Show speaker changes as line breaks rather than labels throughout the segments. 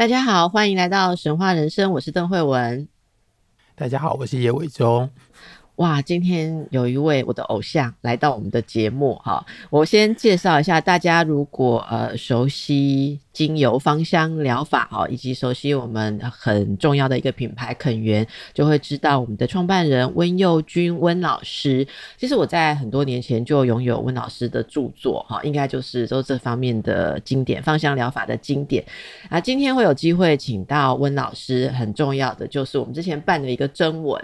大家好，欢迎来到神话人生，我是邓慧文。
大家好，我是叶伟忠。
哇，今天有一位我的偶像来到我们的节目哈，我先介绍一下大家，如果呃熟悉精油芳香疗法哈，以及熟悉我们很重要的一个品牌肯源，就会知道我们的创办人温佑君温老师。其实我在很多年前就拥有温老师的著作哈，应该就是都这方面的经典，芳香疗法的经典啊。今天会有机会请到温老师，很重要的就是我们之前办的一个征文。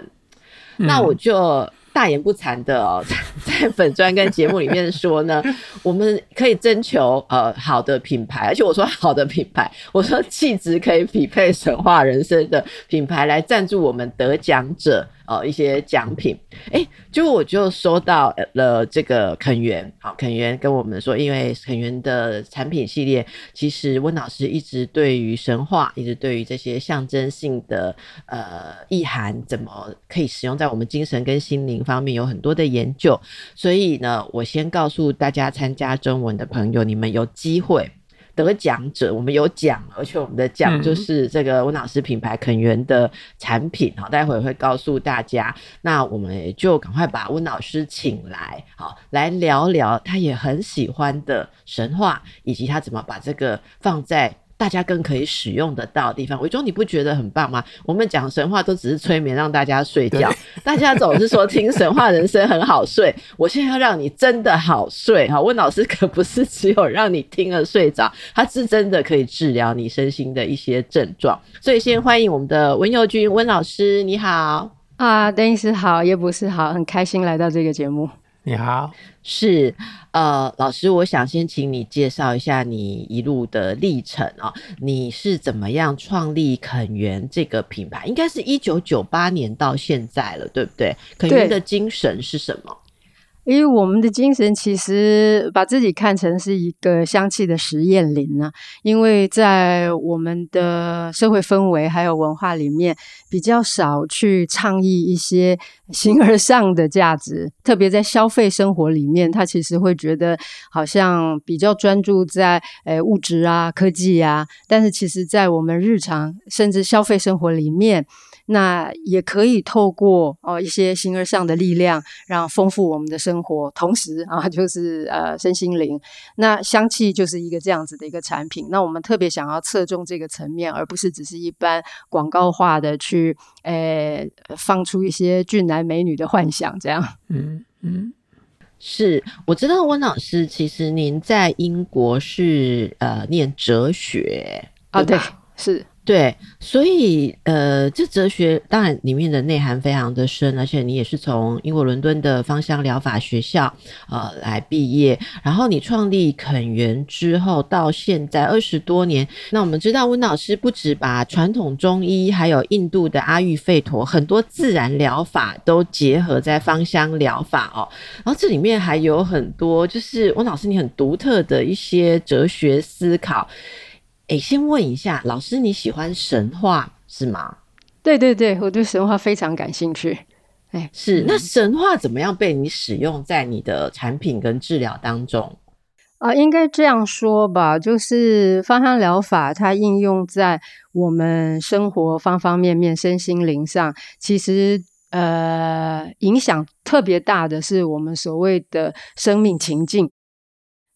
那我就大言不惭的哦，在粉专跟节目里面说呢，我们可以征求呃好的品牌，而且我说好的品牌，我说气质可以匹配神话人生的品牌来赞助我们得奖者。呃，一些奖品，哎、就我就收到了这个肯园，好，肯园跟我们说，因为肯园的产品系列，其实温老师一直对于神话，一直对于这些象征性的呃意涵，怎么可以使用在我们精神跟心灵方面，有很多的研究，所以呢，我先告诉大家参加征文的朋友，你们有机会。得奖者，我们有奖，而且我们的奖就是这个温老师品牌肯源的产品，好，待会会告诉大家。那我们也就赶快把温老师请来，好，来聊聊他也很喜欢的神话，以及他怎么把这个放在。大家更可以使用得到的地方，伟忠，你不觉得很棒吗？我们讲神话都只是催眠，让大家睡觉。大家总是说听神话人生很好睡，我现在要让你真的好睡哈。温老师可不是只有让你听了睡着，他是真的可以治疗你身心的一些症状。所以先欢迎我们的温佑君温老师，你好
啊，邓医师好，叶博士好，很开心来到这个节目。
你好，
是呃，老师，我想先请你介绍一下你一路的历程啊、哦，你是怎么样创立肯源这个品牌？应该是一九九八年到现在了，对不对？肯源的精神是什么？
因为我们的精神其实把自己看成是一个香气的实验林啊，因为在我们的社会氛围还有文化里面，比较少去倡议一些形而上的价值，特别在消费生活里面，他其实会觉得好像比较专注在诶物质啊、科技啊，但是其实在我们日常甚至消费生活里面。那也可以透过哦一些形而上的力量，让丰富我们的生活，同时啊就是呃身心灵。那香气就是一个这样子的一个产品。那我们特别想要侧重这个层面，而不是只是一般广告化的去诶、呃、放出一些俊男美女的幻想这样。
嗯嗯，是我知道温老师，其实您在英国是呃念哲学
啊，对，是。
对，所以呃，这哲学当然里面的内涵非常的深，而且你也是从英国伦敦的芳香疗法学校呃来毕业，然后你创立肯园之后到现在二十多年，那我们知道温老师不止把传统中医还有印度的阿育吠陀很多自然疗法都结合在芳香疗法哦，然后这里面还有很多就是温老师你很独特的一些哲学思考。诶，先问一下老师，你喜欢神话是吗？
对对对，我对神话非常感兴趣。哎，
是，那神话怎么样被你使用在你的产品跟治疗当中？
啊、呃，应该这样说吧，就是芳香疗法它应用在我们生活方方面面、身心灵上，其实呃影响特别大的是我们所谓的生命情境。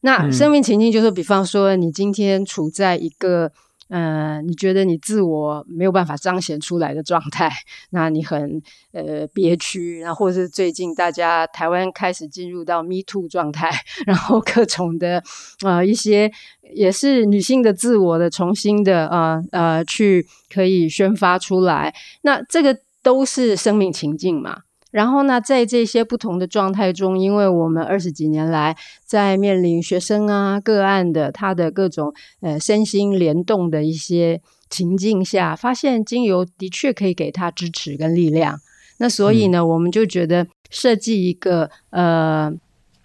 那生命情境就是，比方说，你今天处在一个，嗯、呃，你觉得你自我没有办法彰显出来的状态，那你很呃憋屈，然后或者是最近大家台湾开始进入到 Me Too 状态，然后各种的啊、呃、一些也是女性的自我的重新的啊呃，呃去可以宣发出来，那这个都是生命情境嘛。然后呢，在这些不同的状态中，因为我们二十几年来在面临学生啊个案的他的各种呃身心联动的一些情境下，发现精油的确可以给他支持跟力量。那所以呢，嗯、我们就觉得设计一个呃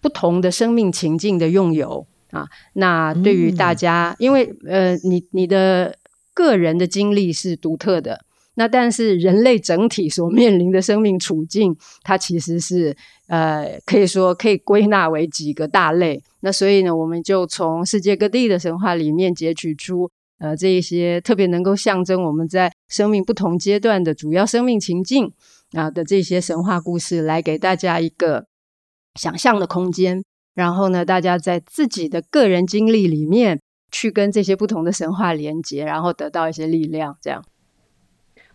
不同的生命情境的用油啊，那对于大家，嗯、因为呃你你的个人的经历是独特的，那但是人类整体所面临的生命处境，它其实是呃可以说可以归纳为几个大类。那所以呢，我们就从世界各地的神话里面截取出呃这一些特别能够象征我们在生命不同阶段的主要生命情境。啊的这些神话故事，来给大家一个想象的空间，然后呢，大家在自己的个人经历里面去跟这些不同的神话连接，然后得到一些力量。这样，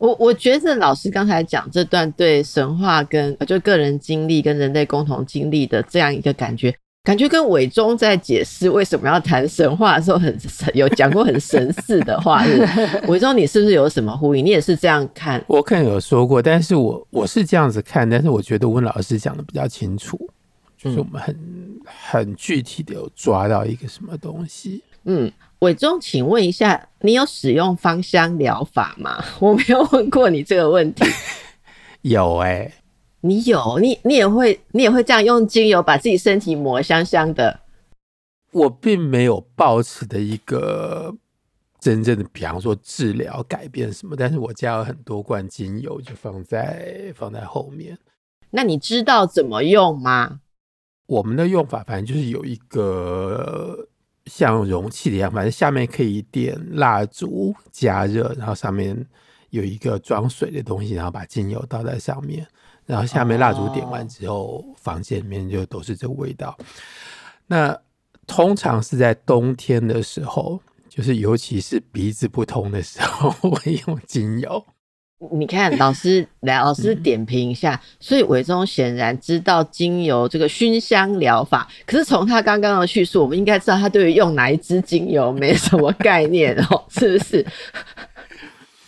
我我觉得老师刚才讲这段对神话跟就个人经历跟人类共同经历的这样一个感觉。感觉跟伟忠在解释为什么要谈神话的时候很，很有讲过很神似的话。伟忠，你是不是有什么呼应？你也是这样看？
我可能有说过，但是我我是这样子看，但是我觉得温老师讲的比较清楚，就是我们很很具体的有抓到一个什么东西。
嗯，伟忠，请问一下，你有使用芳香疗法吗？我没有问过你这个问题。
有哎、欸。
你有你你也会你也会这样用精油把自己身体抹香香的。
我并没有抱持的一个真正的，比方说治疗改变什么，但是我家有很多罐精油，就放在放在后面。
那你知道怎么用吗？
我们的用法反正就是有一个像容器的样，反正下面可以点蜡烛加热，然后上面有一个装水的东西，然后把精油倒在上面。然后下面蜡烛点完之后，房间里面就都是这个味道。那通常是在冬天的时候，就是尤其是鼻子不通的时候，会用精油。
你看，老师 来，老师点评一下。嗯、所以伟忠显然知道精油这个熏香疗法，可是从他刚刚的叙述，我们应该知道他对于用哪一支精油没什么概念哦，是不是？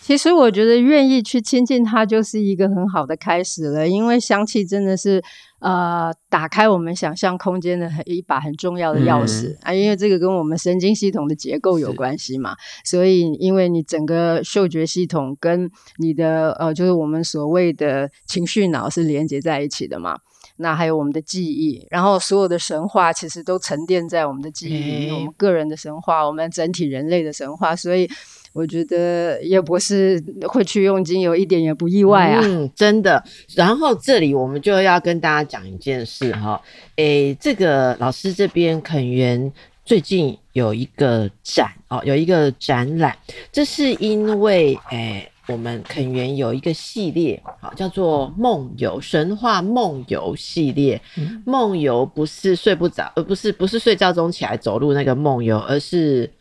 其实我觉得愿意去亲近它，就是一个很好的开始了。因为香气真的是，呃，打开我们想象空间的很一把很重要的钥匙、嗯、啊。因为这个跟我们神经系统的结构有关系嘛，所以因为你整个嗅觉系统跟你的呃，就是我们所谓的情绪脑是连接在一起的嘛。那还有我们的记忆，然后所有的神话其实都沉淀在我们的记忆里面，嗯、我们个人的神话，我们整体人类的神话，所以。我觉得叶博士会去用精油一点也不意外啊，
嗯，真的。然后这里我们就要跟大家讲一件事哈，诶，这个老师这边肯园最近有一个展哦，有一个展览，这是因为诶，我们肯园有一个系列，好，叫做梦游神话梦游系列。梦游不是睡不着，而不是不是睡觉中起来走路那个梦游，而是。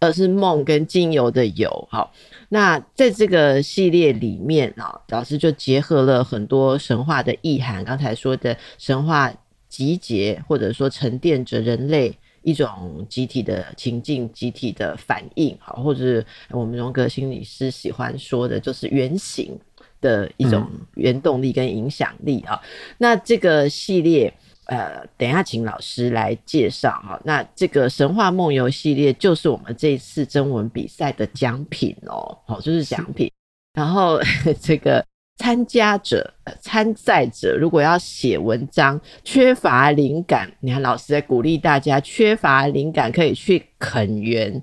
而是梦跟精油的油，好，那在这个系列里面啊，老师就结合了很多神话的意涵。刚才说的神话集结，或者说沉淀着人类一种集体的情境、集体的反应，好，或者我们荣格心理师喜欢说的，就是原型的一种原动力跟影响力啊。嗯、那这个系列。呃，等一下，请老师来介绍哈。那这个神话梦游系列就是我们这一次征文比赛的奖品哦，好，就是奖品。然后 这个参加者、参赛者如果要写文章，缺乏灵感，你看老师在鼓励大家，缺乏灵感可以去垦园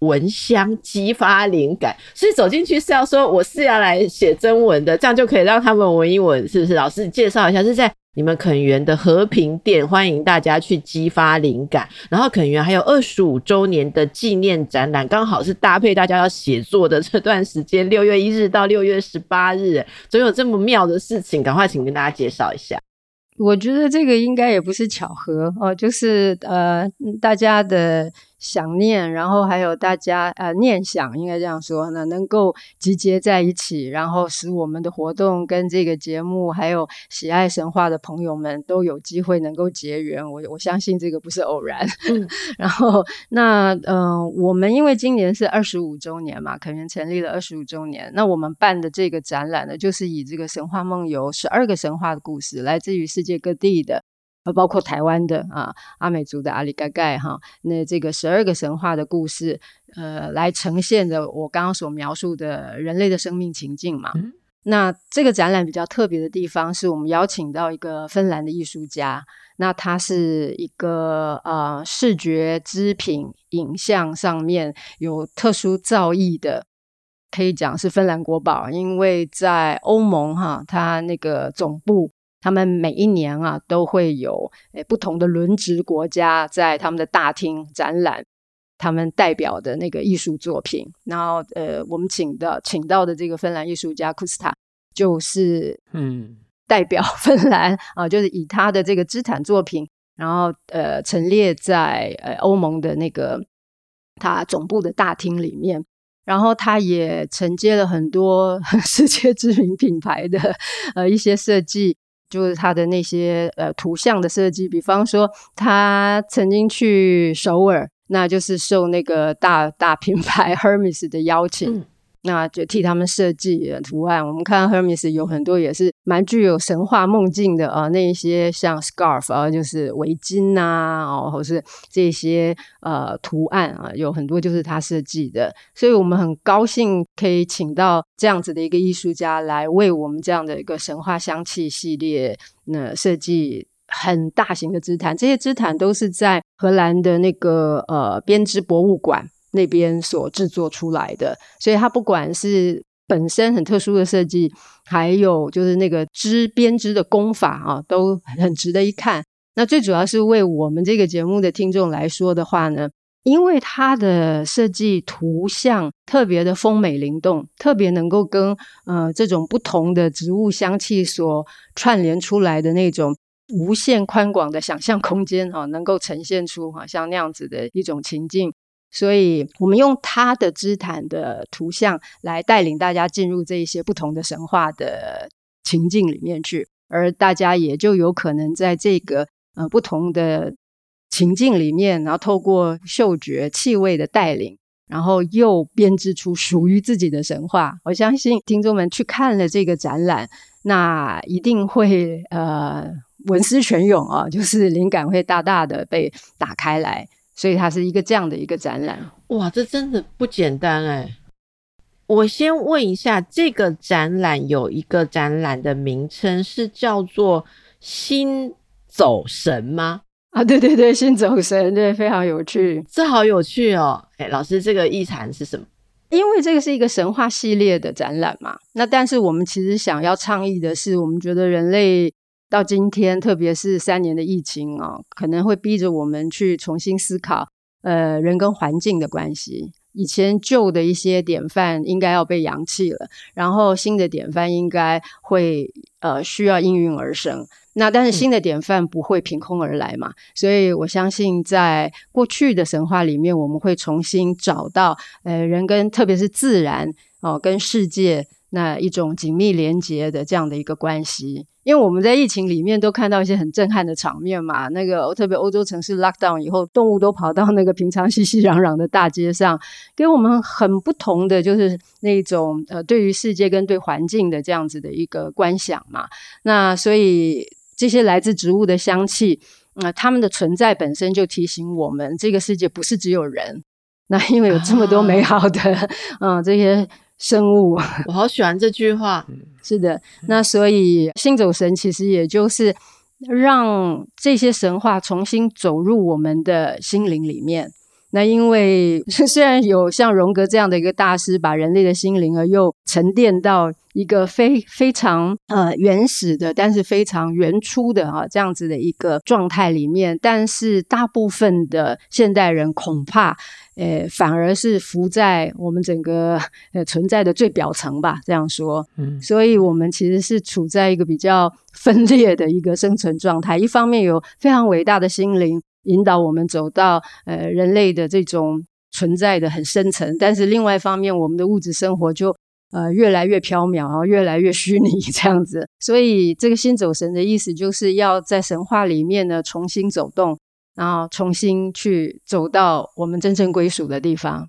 闻香激发灵感。所以走进去是要说我是要来写征文的，这样就可以让他们闻一闻，是不是？老师介绍一下，是在。你们肯园的和平店，欢迎大家去激发灵感。然后肯园还有二十五周年的纪念展览，刚好是搭配大家要写作的这段时间，六月一日到六月十八日，总有这么妙的事情，赶快请跟大家介绍一下。
我觉得这个应该也不是巧合哦，就是呃，大家的。想念，然后还有大家呃念想，应该这样说呢，能够集结在一起，然后使我们的活动跟这个节目，还有喜爱神话的朋友们都有机会能够结缘。我我相信这个不是偶然。嗯、然后那嗯、呃，我们因为今年是二十五周年嘛，肯园成立了二十五周年，那我们办的这个展览呢，就是以这个神话梦游十二个神话的故事，来自于世界各地的。呃，包括台湾的啊阿美族的阿里盖盖哈，那这个十二个神话的故事，呃，来呈现的我刚刚所描述的人类的生命情境嘛。嗯那这个展览比较特别的地方，是我们邀请到一个芬兰的艺术家。那他是一个呃视觉织品影像上面有特殊造诣的，可以讲是芬兰国宝。因为在欧盟哈，他那个总部，他们每一年啊都会有诶不同的轮值国家在他们的大厅展览。他们代表的那个艺术作品，然后呃，我们请的请到的这个芬兰艺术家库斯塔，就是嗯，代表芬兰啊，就是以他的这个织毯作品，然后呃，陈列在呃欧盟的那个他总部的大厅里面，然后他也承接了很多 世界知名品牌的呃一些设计，就是他的那些呃图像的设计，比方说他曾经去首尔。那就是受那个大大品牌 Hermes 的邀请，那就替他们设计图案。我们看 Hermes 有很多也是蛮具有神话梦境的啊，那一些像 scarf 啊，就是围巾呐，哦，或是这些呃图案啊，有很多就是他设计的。所以我们很高兴可以请到这样子的一个艺术家来为我们这样的一个神话香气系列那设计。很大型的织毯，这些织毯都是在荷兰的那个呃编织博物馆那边所制作出来的，所以它不管是本身很特殊的设计，还有就是那个织编织的工法啊，都很值得一看。那最主要是为我们这个节目的听众来说的话呢，因为它的设计图像特别的丰美灵动，特别能够跟呃这种不同的植物香气所串联出来的那种。无限宽广的想象空间哈，能够呈现出哈像那样子的一种情境，所以我们用他的织毯的图像来带领大家进入这一些不同的神话的情境里面去，而大家也就有可能在这个呃不同的情境里面，然后透过嗅觉、气味的带领，然后又编织出属于自己的神话。我相信听众们去看了这个展览，那一定会呃。文思泉涌啊，就是灵感会大大的被打开来，所以它是一个这样的一个展览。
哇，这真的不简单哎！我先问一下，这个展览有一个展览的名称是叫做“心走神”吗？
啊，对对对，心走神，对，非常有趣，
这好有趣哦！哎，老师，这个意涵是什么？
因为这个是一个神话系列的展览嘛，那但是我们其实想要倡议的是，我们觉得人类。到今天，特别是三年的疫情啊，可能会逼着我们去重新思考，呃，人跟环境的关系。以前旧的一些典范应该要被扬弃了，然后新的典范应该会呃需要应运而生。那但是新的典范不会凭空而来嘛，所以我相信在过去的神话里面，我们会重新找到呃人跟特别是自然哦、呃、跟世界那一种紧密连接的这样的一个关系。因为我们在疫情里面都看到一些很震撼的场面嘛，那个特别欧洲城市 lockdown 以后，动物都跑到那个平常熙熙攘攘的大街上，给我们很不同的就是那种呃对于世界跟对环境的这样子的一个观想嘛。那所以这些来自植物的香气，那、呃、它们的存在本身就提醒我们，这个世界不是只有人。那因为有这么多美好的 嗯、呃、这些。生物，
我好喜欢这句话。
是的，那所以心走神其实也就是让这些神话重新走入我们的心灵里面。那因为 虽然有像荣格这样的一个大师，把人类的心灵而又沉淀到一个非非常呃原始的，但是非常原初的啊这样子的一个状态里面，但是大部分的现代人恐怕。呃，反而是浮在我们整个呃存在的最表层吧，这样说。嗯，所以我们其实是处在一个比较 分裂的一个生存状态。一方面有非常伟大的心灵引导我们走到呃人类的这种存在的很深层，但是另外一方面，我们的物质生活就呃越来越飘渺，然后越来越虚拟 这样子。所以这个心走神的意思，就是要在神话里面呢重新走动。然后重新去走到我们真正归属的地方。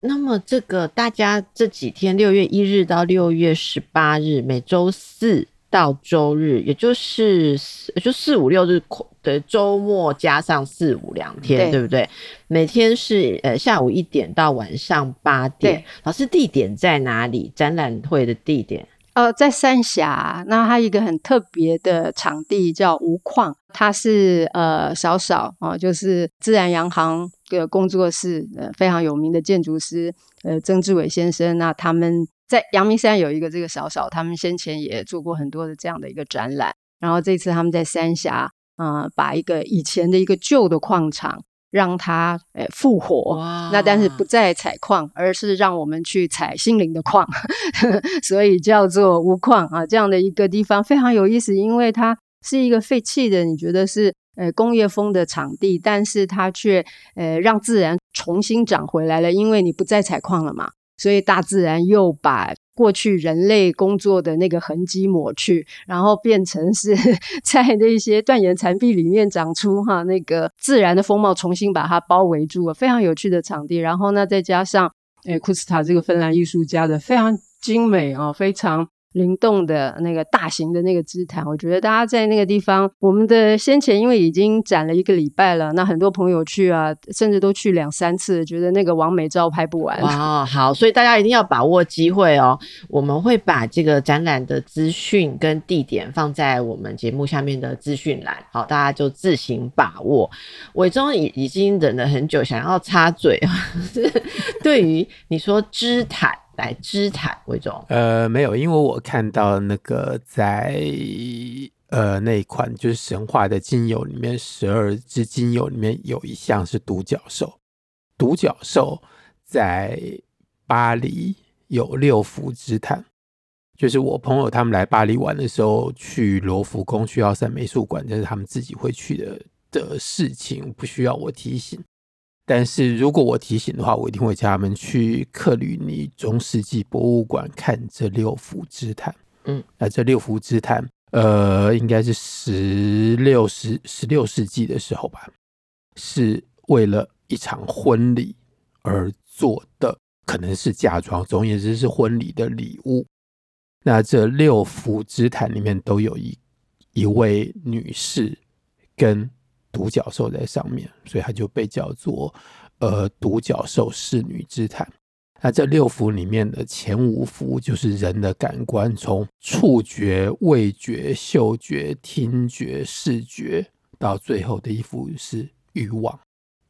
那么，这个大家这几天，六月一日到六月十八日，每周四到周日，也就是就四五六日的周末加上四五两天，对，对不对？每天是呃下午一点到晚上八点。老师，地点在哪里？展览会的地点？
呃，在三峡，那它一个很特别的场地叫无矿，它是呃少少啊、就是自然洋行的工作室，呃非常有名的建筑师呃曾志伟先生，那他们在阳明山有一个这个少少，他们先前也做过很多的这样的一个展览，然后这次他们在三峡啊、把一个以前的一个旧的矿场。让它诶复活，那但是不再采矿，而是让我们去采心灵的矿，所以叫做无矿啊，这样的一个地方非常有意思，因为它是一个废弃的，你觉得是呃工业风的场地，但是它却呃让自然重新长回来了，因为你不再采矿了嘛，所以大自然又把。过去人类工作的那个痕迹抹去，然后变成是 在那些断岩残壁里面长出哈那个自然的风貌，重新把它包围住了，非常有趣的场地。然后呢，再加上诶库斯塔这个芬兰艺术家的非常精美啊，非常。灵动的那个大型的那个织毯，我觉得大家在那个地方，我们的先前因为已经展了一个礼拜了，那很多朋友去啊，甚至都去两三次，觉得那个网美照拍不完。
哇，好，所以大家一定要把握机会哦。我们会把这个展览的资讯跟地点放在我们节目下面的资讯栏，好，大家就自行把握。伟忠已已经忍了很久，想要插嘴啊，对于你说织毯。来织毯为重，
呃，没有，因为我看到那个在呃那一款就是神话的精油里面，十二支精油里面有一项是独角兽。独角兽在巴黎有六幅织毯，就是我朋友他们来巴黎玩的时候，去罗浮宫、去奥赛美术馆，这是他们自己会去的的事情，不需要我提醒。但是如果我提醒的话，我一定会叫他们去克吕尼中世纪博物馆看这六幅织毯。嗯，那这六幅织毯，呃，应该是十六十十六世纪的时候吧，是为了一场婚礼而做的，可能是嫁妆，总而言之是婚礼的礼物。那这六幅织毯里面都有一一位女士跟。独角兽在上面，所以它就被叫做呃独角兽侍女之毯。那这六幅里面的前五幅就是人的感官，从触觉、味觉、嗅觉、听觉、视觉，到最后的一幅是欲望。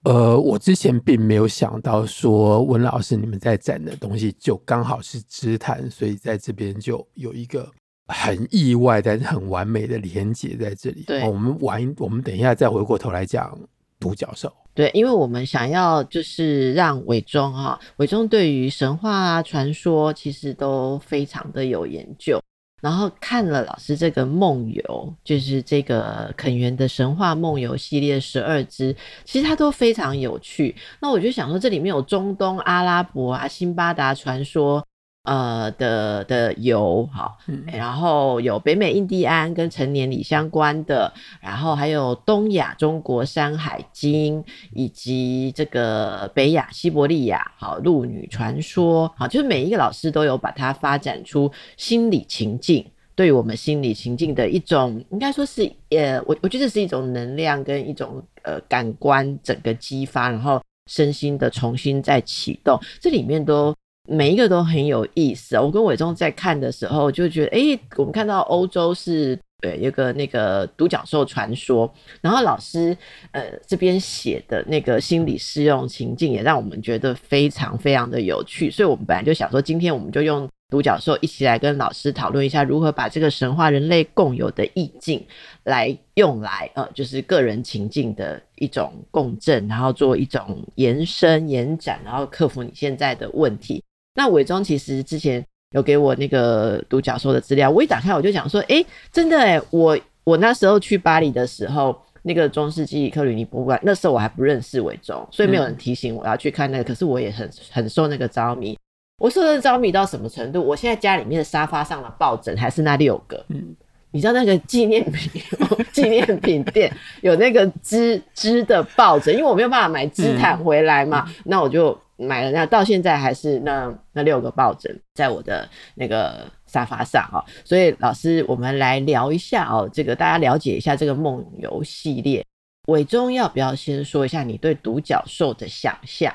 呃，我之前并没有想到说温老师你们在展的东西就刚好是织毯，所以在这边就有一个。很意外，但是很完美的连接在这里。
对，
我们玩，我们等一下再回过头来讲独角兽。
对，因为我们想要就是让伟忠哈，伟忠对于神话啊、传说其实都非常的有研究。然后看了老师这个梦游，就是这个肯园的神话梦游系列十二支，其实它都非常有趣。那我就想说，这里面有中东、阿拉伯啊、辛巴达传说。呃的的油好，然后有北美印第安跟成年礼相关的，然后还有东亚中国山海经，以及这个北亚西伯利亚好鹿女传说好，就是每一个老师都有把它发展出心理情境，对于我们心理情境的一种，应该说是呃，我我觉得是一种能量跟一种呃感官整个激发，然后身心的重新再启动，这里面都。每一个都很有意思。我跟伟忠在看的时候就觉得，诶，我们看到欧洲是对有个那个独角兽传说，然后老师呃这边写的那个心理适用情境也让我们觉得非常非常的有趣。所以我们本来就想说，今天我们就用独角兽一起来跟老师讨论一下，如何把这个神话人类共有的意境来用来呃，就是个人情境的一种共振，然后做一种延伸延展，然后克服你现在的问题。那伪装其实之前有给我那个独角兽的资料，我一打开我就想说，哎、欸，真的哎，我我那时候去巴黎的时候，那个中世纪克吕尼博物馆，那时候我还不认识伪装，所以没有人提醒我要去看那个，可是我也很很受那个着迷。我受的着迷到什么程度？我现在家里面的沙发上的抱枕还是那六个。嗯，你知道那个纪念品 纪念品店有那个织织的抱枕，因为我没有办法买织毯回来嘛，嗯、那我就。买了那到现在还是那那六个抱枕在我的那个沙发上哦。所以老师，我们来聊一下哦，这个大家了解一下这个梦游系列。伟忠要不要先说一下你对独角兽的想象？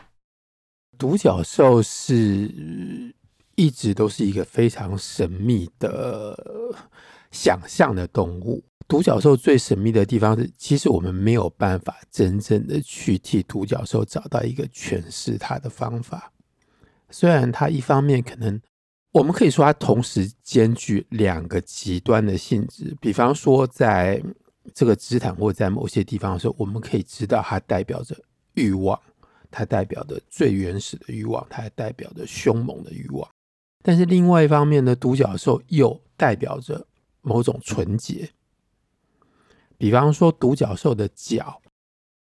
独角兽是一直都是一个非常神秘的想象的动物。独角兽最神秘的地方是，其实我们没有办法真正的去替独角兽找到一个诠释它的方法。虽然它一方面可能，我们可以说它同时兼具两个极端的性质。比方说，在这个芝坦或在某些地方的时候，我们可以知道它代表着欲望，它代表的最原始的欲望，它还代表着凶猛的欲望。但是另外一方面呢，独角兽又代表着某种纯洁。比方说，独角兽的角，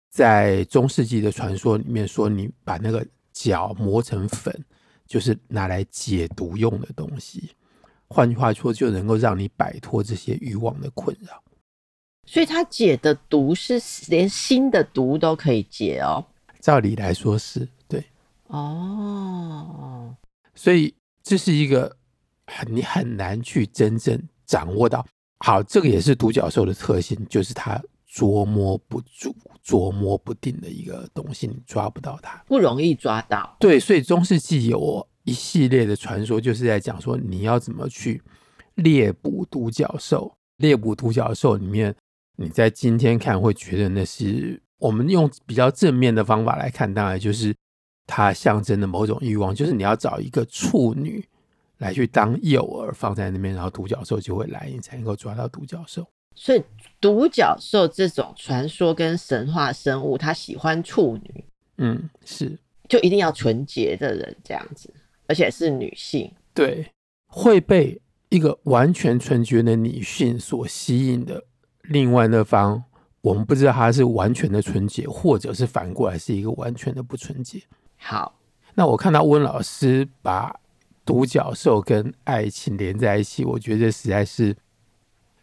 在中世纪的传说里面说，你把那个角磨成粉，就是拿来解毒用的东西。换句话说，就能够让你摆脱这些欲望的困扰。
所以，他解的毒是连新的毒都可以解哦。
照理来说是对。
哦，
所以这是一个很你很难去真正掌握到。好，这个也是独角兽的特性，就是它捉摸不住、捉摸不定的一个东西，你抓不到它，
不容易抓到。
对，所以中世纪有一系列的传说，就是在讲说你要怎么去猎捕独角兽。猎捕独角兽里面，你在今天看会觉得那是我们用比较正面的方法来看，当然就是它象征的某种欲望，就是你要找一个处女。来去当诱饵放在那边，然后独角兽就会来，你才能够抓到独角兽。
所以独角兽这种传说跟神话生物，它喜欢处女，
嗯，是
就一定要纯洁的人这样子，而且是女性，
对，会被一个完全纯洁的女性所吸引的。另外那方，我们不知道她是完全的纯洁，或者是反过来是一个完全的不纯洁。
好，
那我看到温老师把。独角兽跟爱情连在一起，我觉得实在是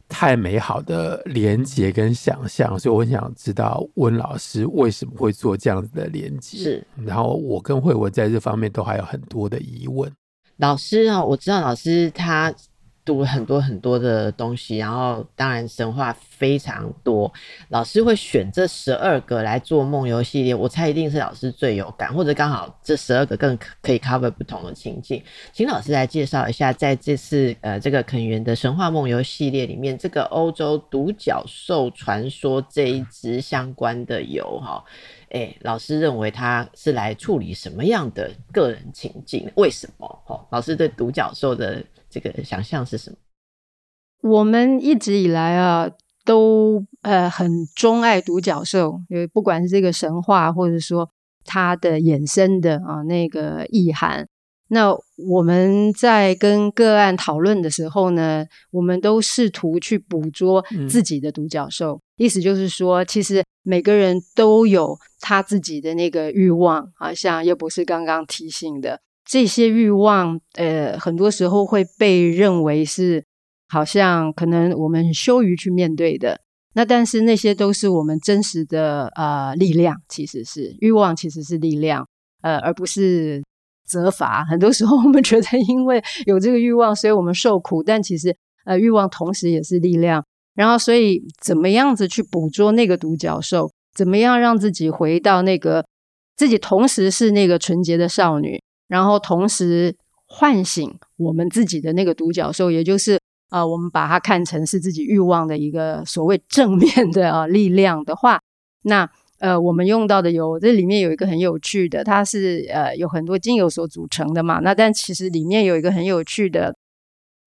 太美好的连接跟想象，所以我很想知道温老师为什么会做这样子的连接。
是，
然后我跟慧文在这方面都还有很多的疑问。
老师啊，我知道老师他。读很多很多的东西，然后当然神话非常多。老师会选这十二个来做梦游系列，我猜一定是老师最有感，或者刚好这十二个更可以 cover 不同的情境。请老师来介绍一下，在这次呃这个肯园的神话梦游系列里面，这个欧洲独角兽传说这一支相关的游哈，哎，老师认为他是来处理什么样的个人情境？为什么？哈，老师对独角兽的。这个想象是什么？
我们一直以来啊，都呃很钟爱独角兽，因为不管是这个神话，或者说它的衍生的啊那个意涵。那我们在跟个案讨论的时候呢，我们都试图去捕捉自己的独角兽。嗯、意思就是说，其实每个人都有他自己的那个欲望好，像又不是刚刚提醒的。这些欲望，呃，很多时候会被认为是好像可能我们羞于去面对的。那但是那些都是我们真实的呃力量，其实是欲望，其实是力量，呃，而不是责罚。很多时候我们觉得因为有这个欲望，所以我们受苦，但其实呃欲望同时也是力量。然后，所以怎么样子去捕捉那个独角兽？怎么样让自己回到那个自己同时是那个纯洁的少女？然后同时唤醒我们自己的那个独角兽，也就是呃，我们把它看成是自己欲望的一个所谓正面的啊力量的话，那呃，我们用到的有这里面有一个很有趣的，它是呃有很多精油所组成的嘛。那但其实里面有一个很有趣的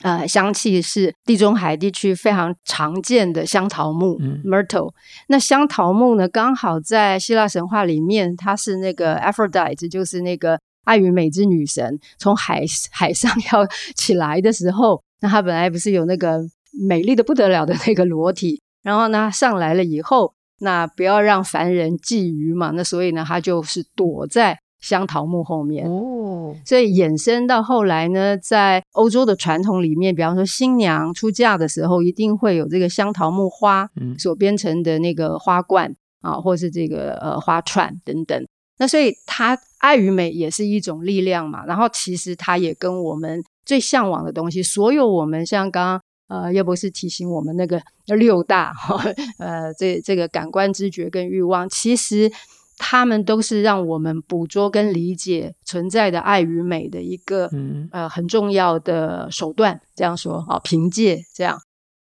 呃香气是地中海地区非常常见的香桃木，嗯，Myrtle。那香桃木呢，刚好在希腊神话里面，它是那个 Aphrodite，就是那个。爱与美之女神从海海上要起来的时候，那她本来不是有那个美丽的不得了的那个裸体，然后呢上来了以后，那不要让凡人觊觎嘛，那所以呢她就是躲在香桃木后面。哦，所以衍生到后来呢，在欧洲的传统里面，比方说新娘出嫁的时候，一定会有这个香桃木花所编成的那个花冠啊，或是这个呃花串等等。那所以它爱与美也是一种力量嘛。然后其实它也跟我们最向往的东西，所有我们像刚刚呃叶博士提醒我们那个六大哈呃这这个感官知觉跟欲望，其实。他们都是让我们捕捉跟理解存在的爱与美的一个、嗯、呃很重要的手段。这样说啊，凭借这样，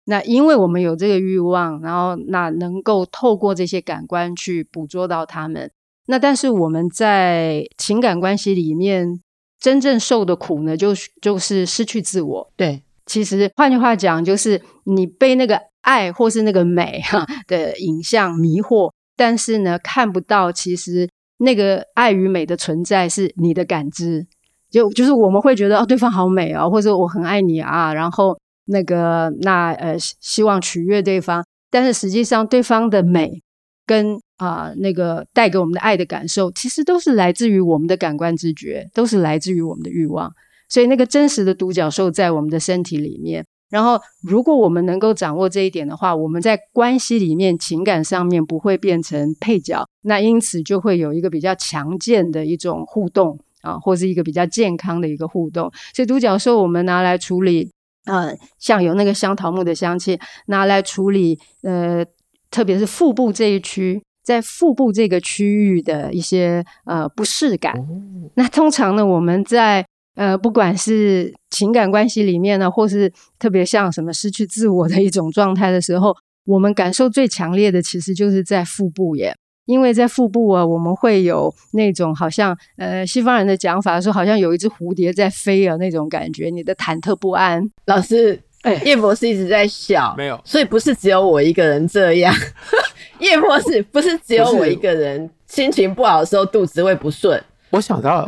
那因为我们有这个欲望，然后那能够透过这些感官去捕捉到他们。那但是我们在情感关系里面真正受的苦呢，就就是失去自我。
对，
其实换句话讲，就是你被那个爱或是那个美哈的影像迷惑。但是呢，看不到其实那个爱与美的存在是你的感知，就就是我们会觉得哦，对方好美哦，或者我很爱你啊，然后那个那呃希望取悦对方，但是实际上对方的美跟啊、那个带给我们的爱的感受，其实都是来自于我们的感官知觉，都是来自于我们的欲望，所以那个真实的独角兽在我们的身体里面。然后，如果我们能够掌握这一点的话，我们在关系里面、情感上面不会变成配角，那因此就会有一个比较强健的一种互动啊，或是一个比较健康的一个互动。所以，独角兽我们拿来处理，呃，像有那个香桃木的香气，拿来处理，呃，特别是腹部这一区，在腹部这个区域的一些呃不适感。那通常呢，我们在呃，不管是情感关系里面呢，或是特别像什么失去自我的一种状态的时候，我们感受最强烈的，其实就是在腹部耶。因为在腹部啊，我们会有那种好像呃，西方人的讲法说，好像有一只蝴蝶在飞啊那种感觉，你的忐忑不安。
老师，哎，叶博士一直在笑，
没有，
所以不是只有我一个人这样。叶博士不是只有我一个人，心情不好的时候肚子会不顺。
我想到。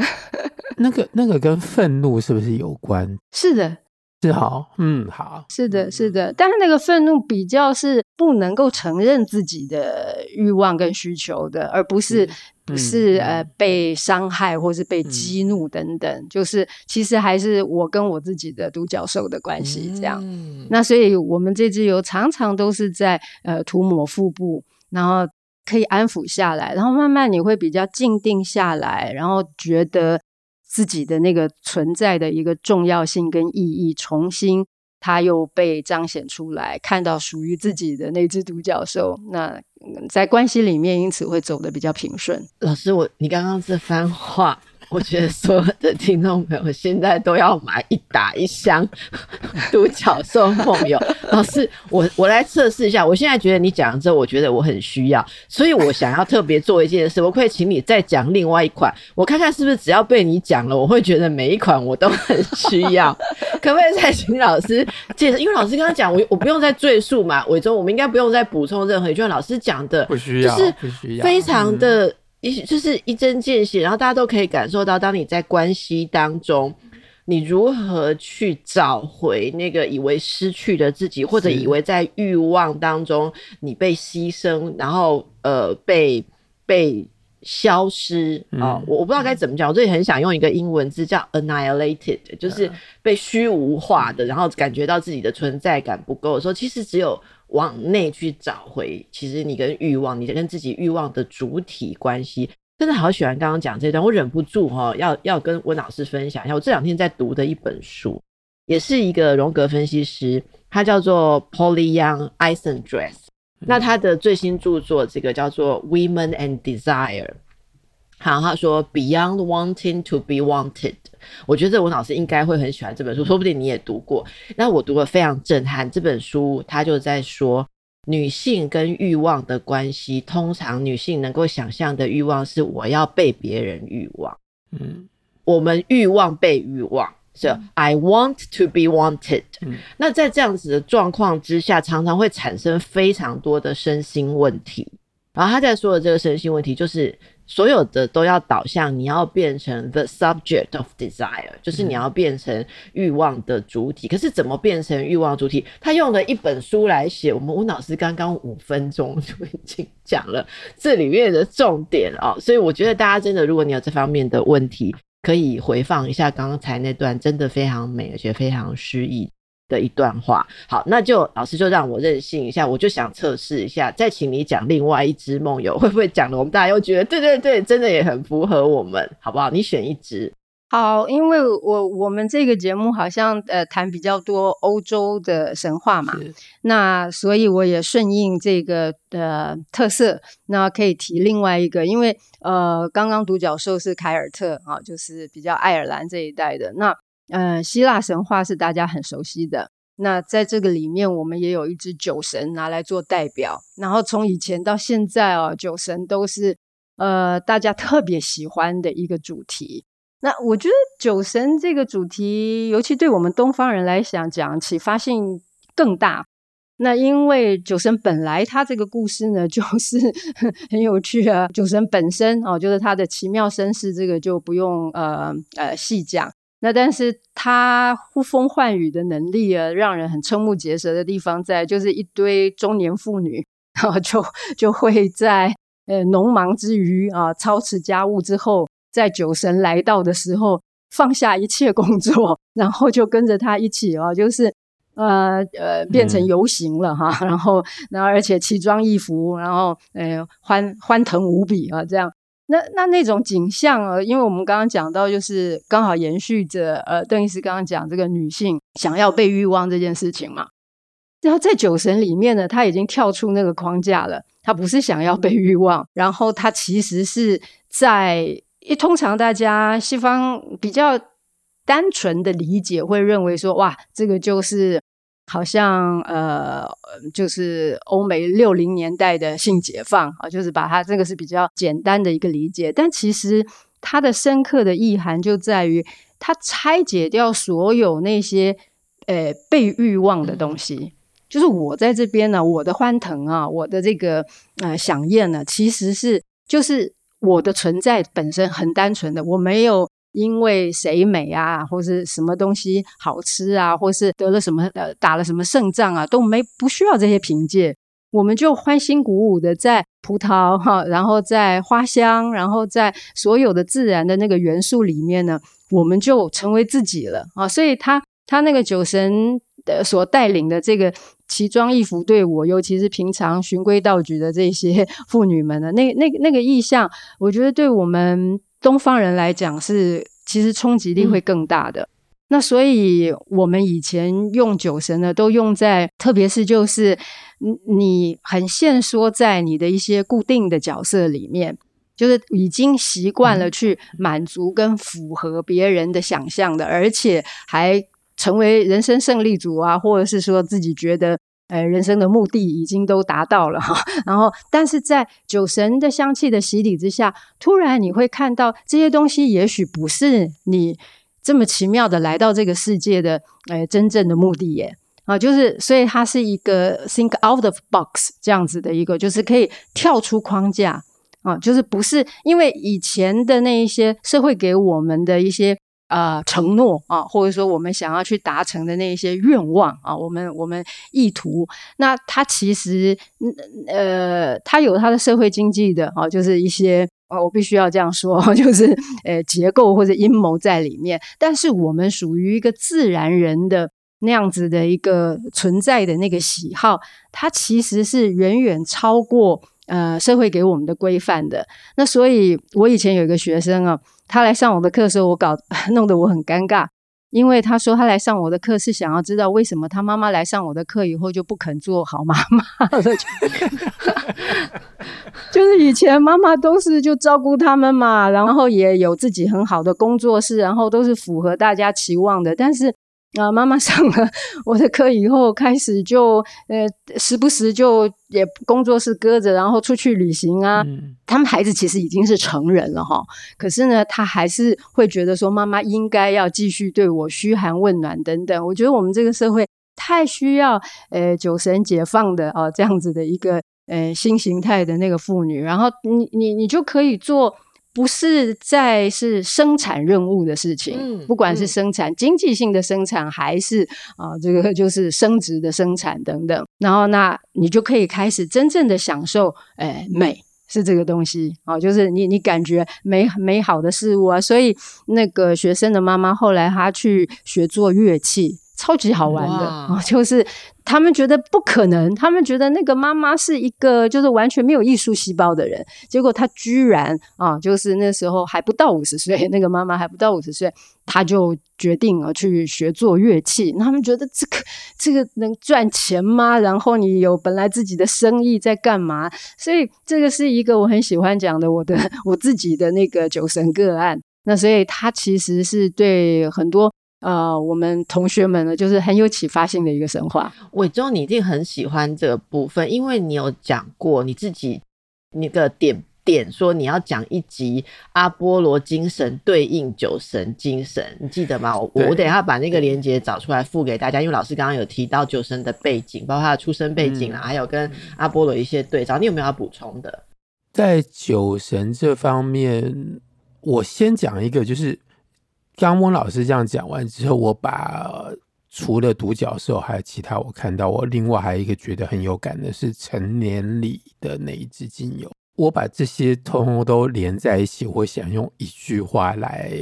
那个那个跟愤怒是不是有关？
是的，
是好，嗯，好，
是的，是的。但是那个愤怒比较是不能够承认自己的欲望跟需求的，而不是、嗯、不是、嗯、呃被伤害或是被激怒等等。嗯、就是其实还是我跟我自己的独角兽的关系这样。嗯、那所以我们这支油常常都是在呃涂抹腹部，然后可以安抚下来，然后慢慢你会比较静定下来，然后觉得。自己的那个存在的一个重要性跟意义，重新它又被彰显出来，看到属于自己的那只独角兽，那在关系里面，因此会走得比较平顺。
老师，我你刚刚这番话。我觉得所有的听众朋友现在都要买一打一箱独角兽梦游。老师，我我来测试一下。我现在觉得你讲了之后，我觉得我很需要，所以我想要特别做一件事。我可以请你再讲另外一款，我看看是不是只要被你讲了，我会觉得每一款我都很需要。可不可以再请老师介绍？因为老师刚刚讲，我我不用再赘述嘛。伟忠，我们应该不用再补充任何一句。老师讲的
不需要，
就是非常的。一就是一针见血，然后大家都可以感受到，当你在关系当中，你如何去找回那个以为失去的自己，或者以为在欲望当中你被牺牲，然后呃被被消失啊！我、嗯、我不知道该怎么讲，我这里很想用一个英文字叫 annihilated，就是被虚无化的，然后感觉到自己的存在感不够的时候，其实只有。往内去找回，其实你跟欲望，你跟自己欲望的主体关系，真的好喜欢刚刚讲这段，我忍不住哈，要要跟温老师分享一下。我这两天在读的一本书，也是一个荣格分析师，他叫做 Polly Young Eichendress，那他的最新著作这个叫做 Women and Desire。好，他说 Beyond Wanting to Be Wanted。我觉得这文老师应该会很喜欢这本书，说不定你也读过。那我读了非常震撼。这本书他就在说，女性跟欲望的关系，通常女性能够想象的欲望是我要被别人欲望。嗯，我们欲望被欲望，是、嗯、I want to be wanted。嗯，那在这样子的状况之下，常常会产生非常多的身心问题。然后他在说的这个身心问题就是。所有的都要导向你要变成 the subject of desire，就是你要变成欲望的主体。可是怎么变成欲望主体？他用了一本书来写。我们温老师刚刚五分钟就已经讲了这里面的重点哦，所以我觉得大家真的，如果你有这方面的问题，可以回放一下刚才那段，真的非常美，而且非常诗意。的一段话。好，那就老师就让我任性一下，我就想测试一下，再请你讲另外一只梦游，会不会讲了我们大家又觉得对对对，真的也很符合我们，好不好？你选一只。
好，因为我我们这个节目好像呃谈比较多欧洲的神话嘛，那所以我也顺应这个的特色，那可以提另外一个，因为呃刚刚独角兽是凯尔特啊，就是比较爱尔兰这一带的，那呃希腊神话是大家很熟悉的，那在这个里面我们也有一只酒神拿来做代表，然后从以前到现在哦，酒神都是呃大家特别喜欢的一个主题。那我觉得酒神这个主题，尤其对我们东方人来讲，讲启发性更大。那因为酒神本来他这个故事呢，就是很有趣啊。酒神本身哦，就是他的奇妙身世，这个就不用呃呃细讲。那但是他呼风唤雨的能力啊，让人很瞠目结舌的地方在，就是一堆中年妇女，然后就就会在呃农忙之余啊，操持家务之后。在酒神来到的时候，放下一切工作，然后就跟着他一起哦，就是呃呃变成游行了哈，嗯、然后然后而且奇装异服，然后呃欢欢腾无比啊，这样那那那种景象啊，因为我们刚刚讲到，就是刚好延续着呃邓医师刚刚讲这个女性想要被欲望这件事情嘛，然后在酒神里面呢，他已经跳出那个框架了，他不是想要被欲望，然后他其实是在。一通常大家西方比较单纯的理解会认为说，哇，这个就是好像呃，就是欧美六零年代的性解放啊，就是把它这个是比较简单的一个理解。但其实它的深刻的意涵就在于，它拆解掉所有那些呃被欲望的东西，就是我在这边呢，我的欢腾啊，我的这个呃享宴呢，其实是就是。我的存在本身很单纯的，我没有因为谁美啊，或是什么东西好吃啊，或是得了什么呃打了什么胜仗啊，都没不需要这些凭借，我们就欢欣鼓舞的在葡萄哈，然后在花香，然后在所有的自然的那个元素里面呢，我们就成为自己了啊，所以他他那个酒神的所带领的这个。奇装异服队伍，尤其是平常循规蹈矩的这些 妇女们呢，那那那个意象，我觉得对我们东方人来讲是其实冲击力会更大的。嗯、那所以我们以前用酒神呢，都用在特别是就是你你很限缩在你的一些固定的角色里面，就是已经习惯了去满足跟符合别人的想象的，而且还。成为人生胜利组啊，或者是说自己觉得，呃，人生的目的已经都达到了哈。然后，但是在酒神的香气的洗礼之下，突然你会看到这些东西，也许不是你这么奇妙的来到这个世界的，呃，真正的目的耶。啊，就是所以它是一个 think out of box 这样子的一个，就是可以跳出框架啊，就是不是因为以前的那一些社会给我们的一些。呃，承诺啊，或者说我们想要去达成的那些愿望啊，我们我们意图，那它其实呃，它有它的社会经济的啊，就是一些啊我必须要这样说，就是呃结构或者阴谋在里面。但是我们属于一个自然人的那样子的一个存在的那个喜好，它其实是远远超过呃社会给我们的规范的。那所以，我以前有一个学生啊。他来上我的课的时候，我搞 弄得我很尴尬，因为他说他来上我的课是想要知道为什么他妈妈来上我的课以后就不肯做好妈妈了，就是以前妈妈都是就照顾他们嘛，然后也有自己很好的工作室，然后都是符合大家期望的，但是。啊，妈妈 上了我的课以后，开始就呃，时不时就也工作室搁着，然后出去旅行啊。嗯、他们孩子其实已经是成人了哈，可是呢，他还是会觉得说，妈妈应该要继续对我嘘寒问暖等等。我觉得我们这个社会太需要呃，酒神解放的哦，这样子的一个呃新形态的那个妇女，然后你你你就可以做。不是在是生产任务的事情，嗯、不管是生产、嗯、经济性的生产，还是啊这个就是升值的生产等等，然后那你就可以开始真正的享受，哎，美是这个东西。啊，就是你你感觉美美好的事物啊，所以那个学生的妈妈后来她去学做乐器。超级好玩的，就是他们觉得不可能，他们觉得那个妈妈是一个就是完全没有艺术细胞的人，结果她居然啊，就是那时候还不到五十岁，那个妈妈还不到五十岁，她就决定了去学做乐器。他们觉得这个这个能赚钱吗？然后你有本来自己的生意在干嘛？所以这个是一个我很喜欢讲的我的我自己的那个酒神个案。那所以他其实是对很多。呃，我们同学们呢，就是很有启发性的一个神话。
伟忠，你一定很喜欢这个部分，因为你有讲过你自己那个点点说你要讲一集阿波罗精神对应酒神精神，你记得吗？我我等一下把那个连接找出来附给大家，因为老师刚刚有提到酒神的背景，包括他的出生背景啊，嗯、还有跟阿波罗一些对照，你有没有要补充的？
在酒神这方面，我先讲一个，就是。刚温老师这样讲完之后，我把除了独角兽还有其他，我看到我另外还有一个觉得很有感的是陈年里的那一支精油。我把这些通通都连在一起，我想用一句话来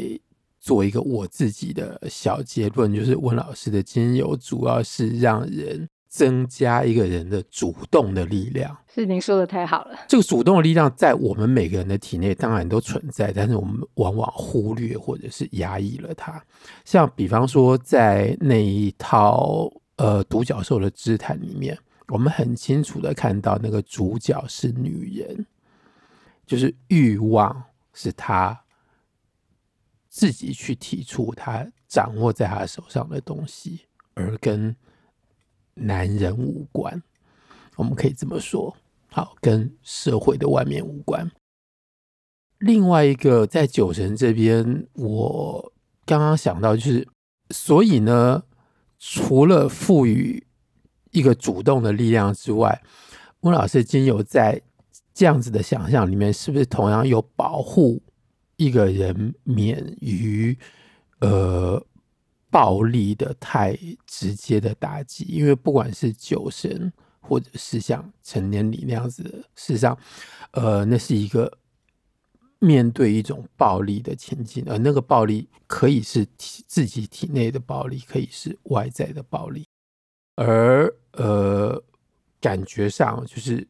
做一个我自己的小结论，就是温老师的精油主要是让人。增加一个人的主动的力量，
是您说的太好了。
这个主动的力量在我们每个人的体内当然都存在，但是我们往往忽略或者是压抑了它。像比方说，在那一套呃独角兽的姿态里面，我们很清楚的看到那个主角是女人，就是欲望是她自己去提出，她掌握在她手上的东西，而跟。男人无关，我们可以这么说。好，跟社会的外面无关。另外一个，在酒神这边，我刚刚想到就是，所以呢，除了赋予一个主动的力量之外，温老师精油在这样子的想象里面，是不是同样有保护一个人免于呃？暴力的太直接的打击，因为不管是酒神，或者是像成年礼那样子，事实上，呃，那是一个面对一种暴力的情境，而那个暴力可以是体自己体内的暴力，可以是外在的暴力，而呃，感觉上就是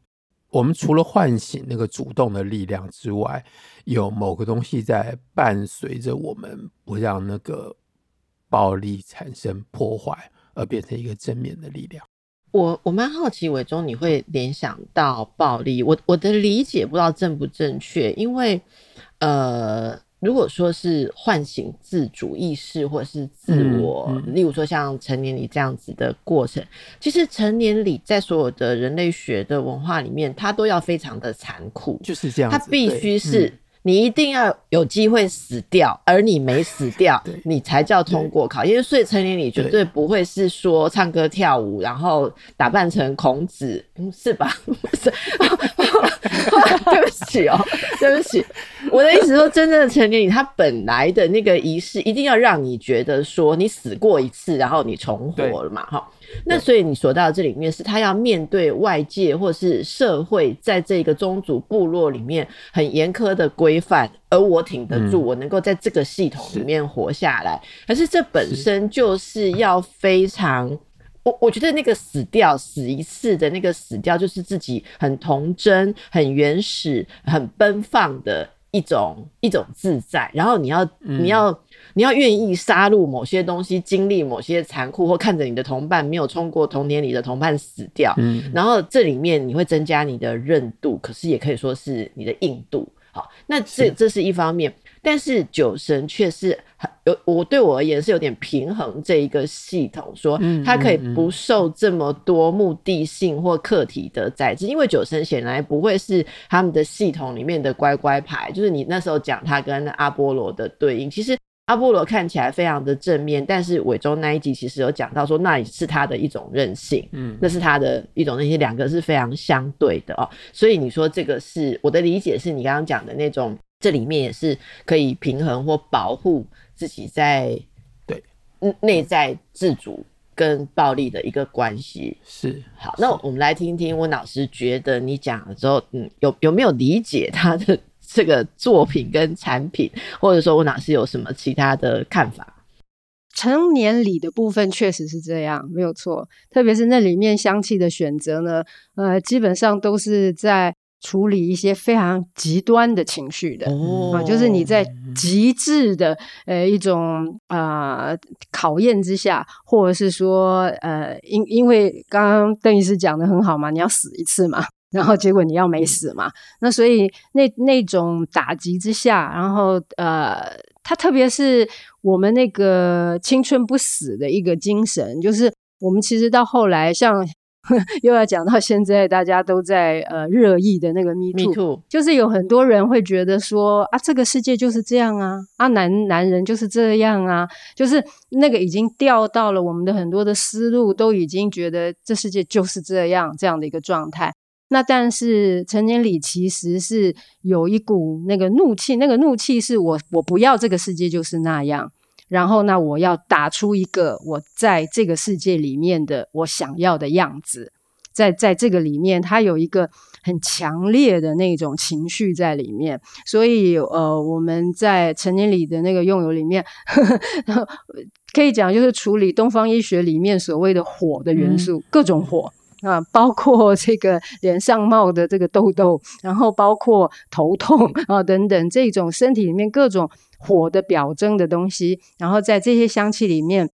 我们除了唤醒那个主动的力量之外，有某个东西在伴随着我们，不让那个。暴力产生破坏，而变成一个正面的力量。
我我蛮好奇，伟忠你会联想到暴力，我我的理解不知道正不正确，因为呃，如果说是唤醒自主意识或者是自我，嗯嗯、例如说像成年礼这样子的过程，其实成年礼在所有的人类学的文化里面，它都要非常的残酷，
就是这样，
它必须是。你一定要有机会死掉，而你没死掉，你才叫通过考。因为所以成年礼绝对不会是说唱歌跳舞，然后打扮成孔子，是吧？是，对不起哦，对不起。我的意思是说，真正的成年礼，它本来的那个仪式，一定要让你觉得说你死过一次，然后你重活了嘛，哈。那所以你说到这里面，是他要面对外界或是社会，在这个宗族部落里面很严苛的规范，而我挺得住，我能够在这个系统里面活下来。可是这本身就是要非常，我我觉得那个死掉死一次的那个死掉，就是自己很童真、很原始、很奔放的一种一种自在。然后你要你要。你要愿意杀戮某些东西，经历某些残酷，或看着你的同伴没有冲过童年里的同伴死掉，嗯，然后这里面你会增加你的韧度，可是也可以说是你的硬度。好，那这这是一方面，但是酒神却是很有我对我而言是有点平衡这一个系统，说它可以不受这么多目的性或客体的宰制，因为酒神显然不会是他们的系统里面的乖乖牌，就是你那时候讲他跟阿波罗的对应，其实。阿波罗看起来非常的正面，但是伟忠那一集其实有讲到说，那也是他的一种任性，嗯，那是他的一种，那些两个是非常相对的哦。所以你说这个是我的理解，是你刚刚讲的那种，这里面也是可以平衡或保护自己在对内在自主跟暴力的一个关系。是好，那我们来听听温老师觉得你讲了之后，嗯，有有没有理解他的？这个作品跟产品，或者说我哪是有什么其他的看法？
成年礼的部分确实是这样，没有错。特别是那里面香气的选择呢，呃，基本上都是在处理一些非常极端的情绪的，
哦、
呃，就是你在极致的呃一种啊、呃、考验之下，或者是说呃，因因为刚刚邓医师讲的很好嘛，你要死一次嘛。然后结果你要没死嘛？那所以那那种打击之下，然后呃，他特别是我们那个青春不死的一个精神，就是我们其实到后来，像 又要讲到现在，大家都在呃热议的那个 Me Too，, Me too. 就是有很多人会觉得说啊，这个世界就是这样啊，啊男男人就是这样啊，就是那个已经掉到了我们的很多的思路，都已经觉得这世界就是这样这样的一个状态。那但是成年礼其实是有一股那个怒气，那个怒气是我我不要这个世界就是那样，然后那我要打出一个我在这个世界里面的我想要的样子，在在这个里面，他有一个很强烈的那种情绪在里面，所以呃，我们在成年礼的那个用油里面，呵 呵可以讲就是处理东方医学里面所谓的火的元素，嗯、各种火。啊，包括这个脸上冒的这个痘痘，然后包括头痛啊等等这种身体里面各种火的表征的东西，然后在这些香气里面，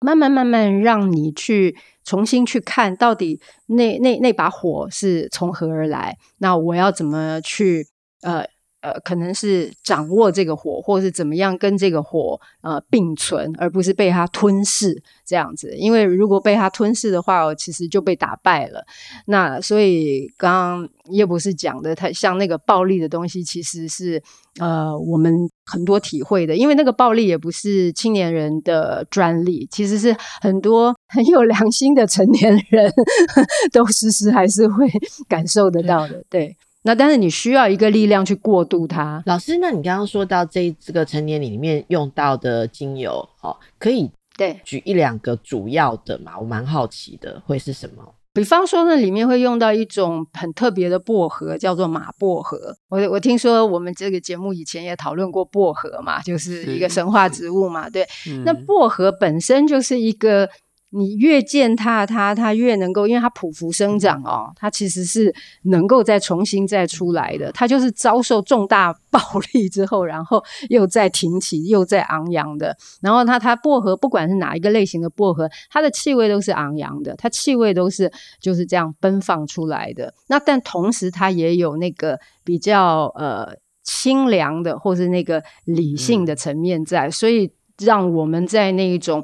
慢慢慢慢让你去重新去看到底那那那把火是从何而来，那我要怎么去呃。呃，可能是掌握这个火，或是怎么样跟这个火呃并存，而不是被它吞噬这样子。因为如果被它吞噬的话，其实就被打败了。那所以刚刚叶博士讲的，他像那个暴力的东西，其实是呃我们很多体会的。因为那个暴力也不是青年人的专利，其实是很多很有良心的成年人 都时时还是会感受得到的。对。那但是你需要一个力量去过渡它。
老师，那你刚刚说到这这个成年礼里面用到的精油，哦，可以对举一两个主要的嘛？我蛮好奇的，会是什么？
比方说，那里面会用到一种很特别的薄荷，叫做马薄荷。我我听说我们这个节目以前也讨论过薄荷嘛，就是一个神话植物嘛。对，嗯、那薄荷本身就是一个。你越践踏它，它越能够，因为它匍匐生长哦，它其实是能够再重新再出来的。它就是遭受重大暴力之后，然后又再挺起，又再昂扬的。然后它它薄荷，不管是哪一个类型的薄荷，它的气味都是昂扬的，它气味都是就是这样奔放出来的。那但同时，它也有那个比较呃清凉的，或是那个理性的层面在，所以让我们在那一种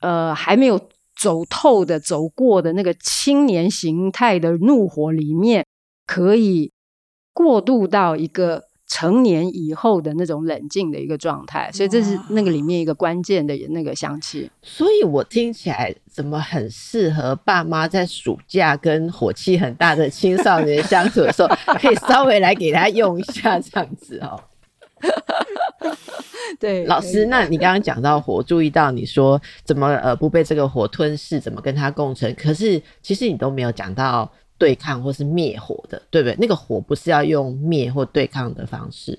呃还没有。走透的、走过的那个青年形态的怒火里面，可以过渡到一个成年以后的那种冷静的一个状态，所以这是那个里面一个关键的那个香气。
所以我听起来怎么很适合爸妈在暑假跟火气很大的青少年相处的时候，可以稍微来给他用一下这样子哦。
对，
老师，那 你刚刚讲到火，注意到你说怎么呃不被这个火吞噬，怎么跟它共存？可是其实你都没有讲到对抗或是灭火的，对不对？那个火不是要用灭或对抗的方式？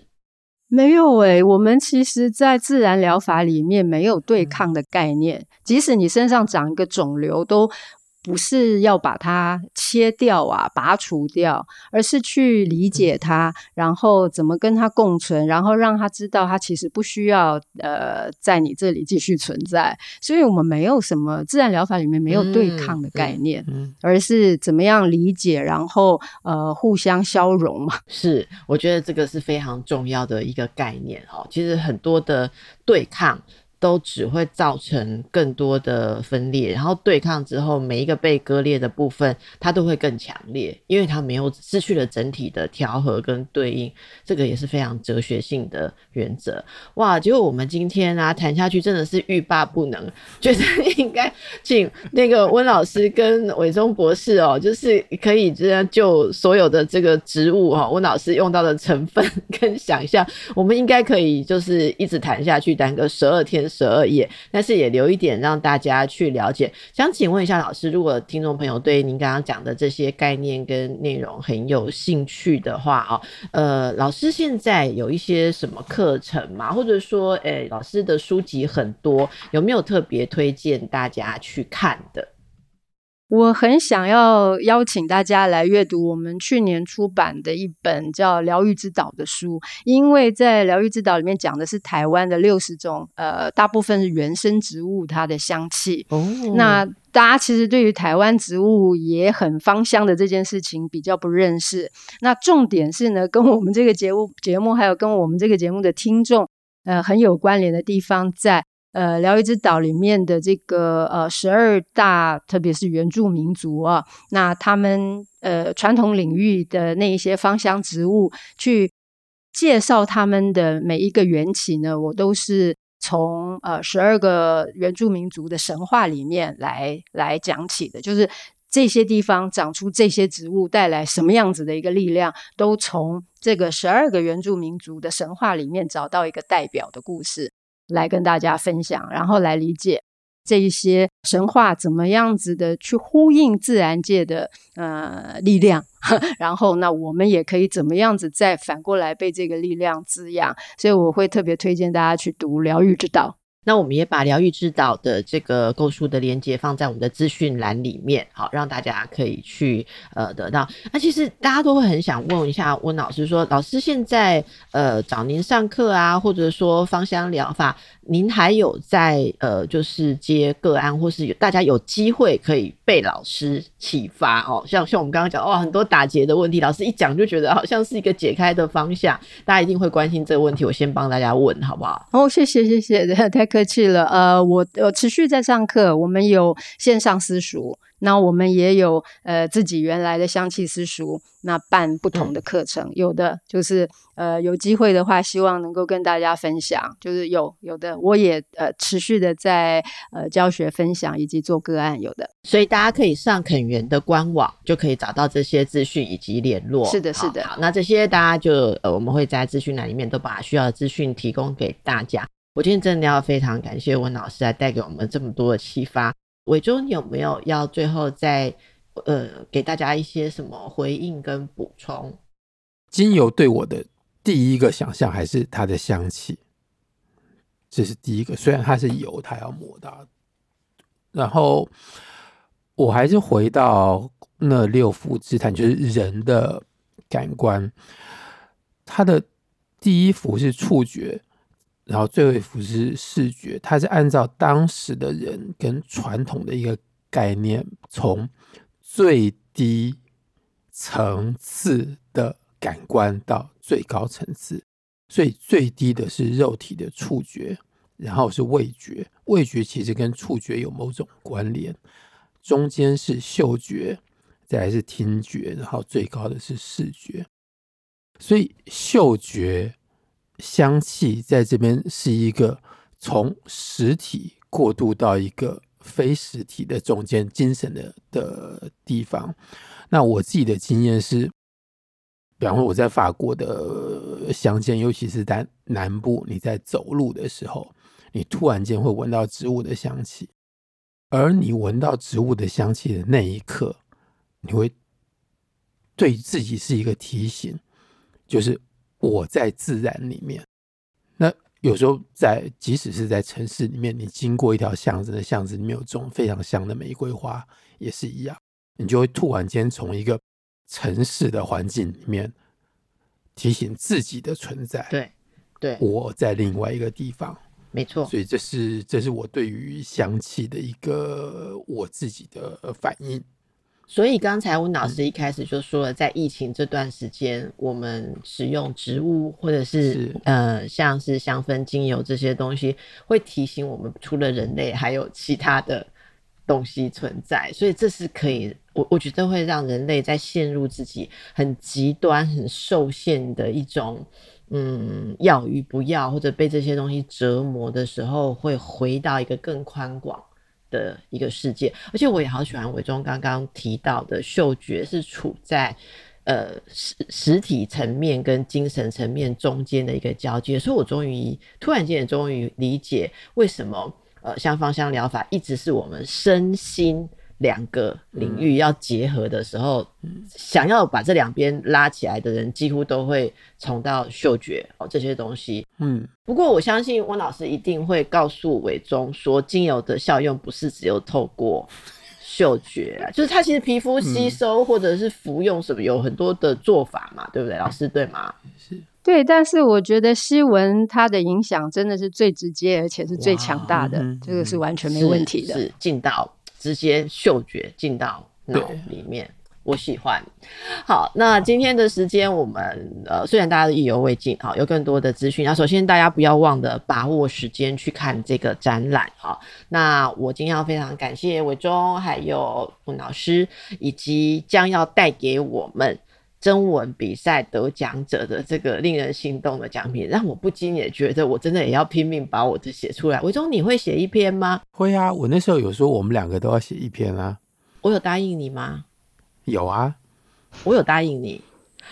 没有诶、欸，我们其实在自然疗法里面没有对抗的概念，嗯、即使你身上长一个肿瘤都。不是要把它切掉啊，拔除掉，而是去理解它，然后怎么跟它共存，然后让它知道它其实不需要呃在你这里继续存在。所以我们没有什么自然疗法里面没有对抗的概念，嗯嗯、而是怎么样理解，然后呃互相消融嘛。
是，我觉得这个是非常重要的一个概念哦。其实很多的对抗。都只会造成更多的分裂，然后对抗之后，每一个被割裂的部分，它都会更强烈，因为它没有失去了整体的调和跟对应，这个也是非常哲学性的原则。哇，结果我们今天啊谈下去真的是欲罢不能，觉得 应该请那个温老师跟伟忠博士哦，就是可以这样就所有的这个植物哈，温老师用到的成分 跟想象，我们应该可以就是一直谈下去，谈个十二天十二页，但是也留一点让大家去了解。想请问一下老师，如果听众朋友对您刚刚讲的这些概念跟内容很有兴趣的话哦，呃，老师现在有一些什么课程吗？或者说，诶、老师的书籍很多，有没有特别推荐大家去看的？
我很想要邀请大家来阅读我们去年出版的一本叫《疗愈之岛》的书，因为在《疗愈之岛》里面讲的是台湾的六十种，呃，大部分是原生植物它的香气。哦，那大家其实对于台湾植物也很芳香的这件事情比较不认识。那重点是呢，跟我们这个节目节目还有跟我们这个节目的听众，呃，很有关联的地方在。呃，疗愈之岛里面的这个呃十二大，特别是原住民族啊，那他们呃传统领域的那一些芳香植物，去介绍他们的每一个缘起呢，我都是从呃十二个原住民族的神话里面来来讲起的，就是这些地方长出这些植物带来什么样子的一个力量，都从这个十二个原住民族的神话里面找到一个代表的故事。来跟大家分享，然后来理解这一些神话怎么样子的去呼应自然界的呃力量，然后那我们也可以怎么样子再反过来被这个力量滋养，所以我会特别推荐大家去读《疗愈之道》。
那我们也把疗愈指导的这个购书的链接放在我们的资讯栏里面，好，让大家可以去呃得到。那其实大家都会很想问一下温老师说，老师现在呃找您上课啊，或者说芳香疗法。您还有在呃，就是接个案，或是有大家有机会可以被老师启发哦，像像我们刚刚讲哇，很多打结的问题，老师一讲就觉得好像是一个解开的方向，大家一定会关心这个问题，我先帮大家问好不好？
哦，谢谢谢谢，太客气了。呃，我我持续在上课，我们有线上私塾。那我们也有呃自己原来的香气私塾，那办不同的课程，嗯、有的就是呃有机会的话，希望能够跟大家分享，就是有有的我也呃持续的在呃教学分享以及做个案，有的，
所以大家可以上肯源的官网就可以找到这些资讯以及联络。
是的，是的。
好，那这些大家就呃我们会在资讯栏里面都把需要的资讯提供给大家。我今天真的要非常感谢温老师来带给我们这么多的启发。伟忠，你有没有要最后再呃给大家一些什么回应跟补充？
精油对我的第一个想象还是它的香气，这是第一个。虽然它是油，它要抹到，然后我还是回到那六福之谈，就是人的感官，它的第一幅是触觉。然后最后一幅是视觉，它是按照当时的人跟传统的一个概念，从最低层次的感官到最高层次，所以最低的是肉体的触觉，然后是味觉，味觉其实跟触觉有某种关联，中间是嗅觉，再来是听觉，然后最高的是视觉，所以嗅觉。香气在这边是一个从实体过渡到一个非实体的中间精神的的地方。那我自己的经验是，比方说我在法国的乡间，尤其是在南部，你在走路的时候，你突然间会闻到植物的香气，而你闻到植物的香气的那一刻，你会对自己是一个提醒，就是。我在自然里面，那有时候在，即使是在城市里面，你经过一条巷子，的巷子里面有种非常香的玫瑰花，也是一样，你就会突然间从一个城市的环境里面提醒自己的存在。
对，对，
我在另外一个地方，
没错。
所以这是这是我对于香气的一个我自己的反应。
所以刚才温老师一开始就说了，在疫情这段时间，我们使用植物或者是，是呃，像是香氛精油这些东西，会提醒我们，除了人类，还有其他的东西存在。所以这是可以，我我觉得会让人类在陷入自己很极端、很受限的一种，嗯，要与不要，或者被这些东西折磨的时候，会回到一个更宽广的一个世界。而且我也好喜欢伟忠刚刚提到的，嗅觉是处在呃实实体层面跟精神层面中间的一个交接。所以我终于突然间也终于理解为什么呃像芳香疗法一直是我们身心。两个领域要结合的时候，嗯、想要把这两边拉起来的人，几乎都会从到嗅觉哦这些东西。嗯，不过我相信温老师一定会告诉伟忠说，精油的效用不是只有透过嗅觉，就是它其实皮肤吸收或者是服用什么有很多的做法嘛，对不对？老师对吗？
是对，但是我觉得吸闻它的影响真的是最直接，而且是最强大的，嗯、这个是完全没问题的，
是进到。直接嗅觉进到脑里面，我喜欢。好，那今天的时间我们呃，虽然大家意犹未尽，好，有更多的资讯。那首先大家不要忘了把握时间去看这个展览，好。那我今天要非常感谢伟忠，还有温老师，以及将要带给我们。征文比赛得奖者的这个令人心动的奖品，让我不禁也觉得我真的也要拼命把我的写出来。维中，你会写一篇吗？
会啊，我那时候有说我们两个都要写一篇啊。
我有答应你吗？
有啊，
我有答应你。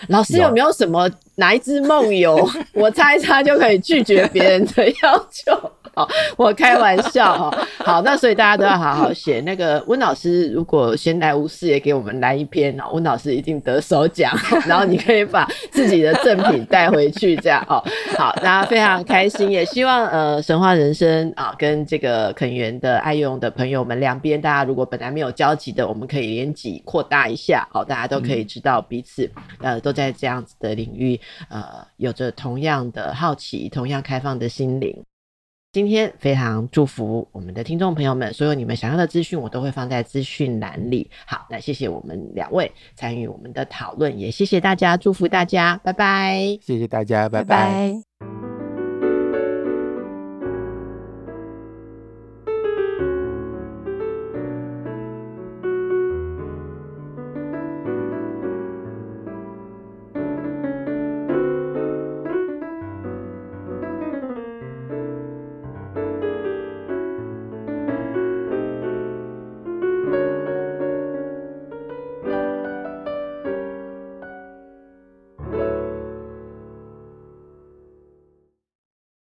老师有没有什么哪一只梦游，我猜一擦就可以拒绝别人的要求？哦，我开玩笑哈。好，那所以大家都要好好写。那个温老师如果闲来无事也给我们来一篇，温老师一定得首奖。然后你可以把自己的赠品带回去，这样哦。好，大家非常开心，也希望呃神话人生啊跟这个肯园的爱用的朋友们两边，大家如果本来没有交集的，我们可以连集扩大一下，好，大家都可以知道彼此呃都在这样子的领域呃有着同样的好奇，同样开放的心灵。今天非常祝福我们的听众朋友们，所有你们想要的资讯，我都会放在资讯栏里。好，那谢谢我们两位参与我们的讨论，也谢谢大家，祝福大家，拜拜。
谢谢大家，拜拜。拜拜。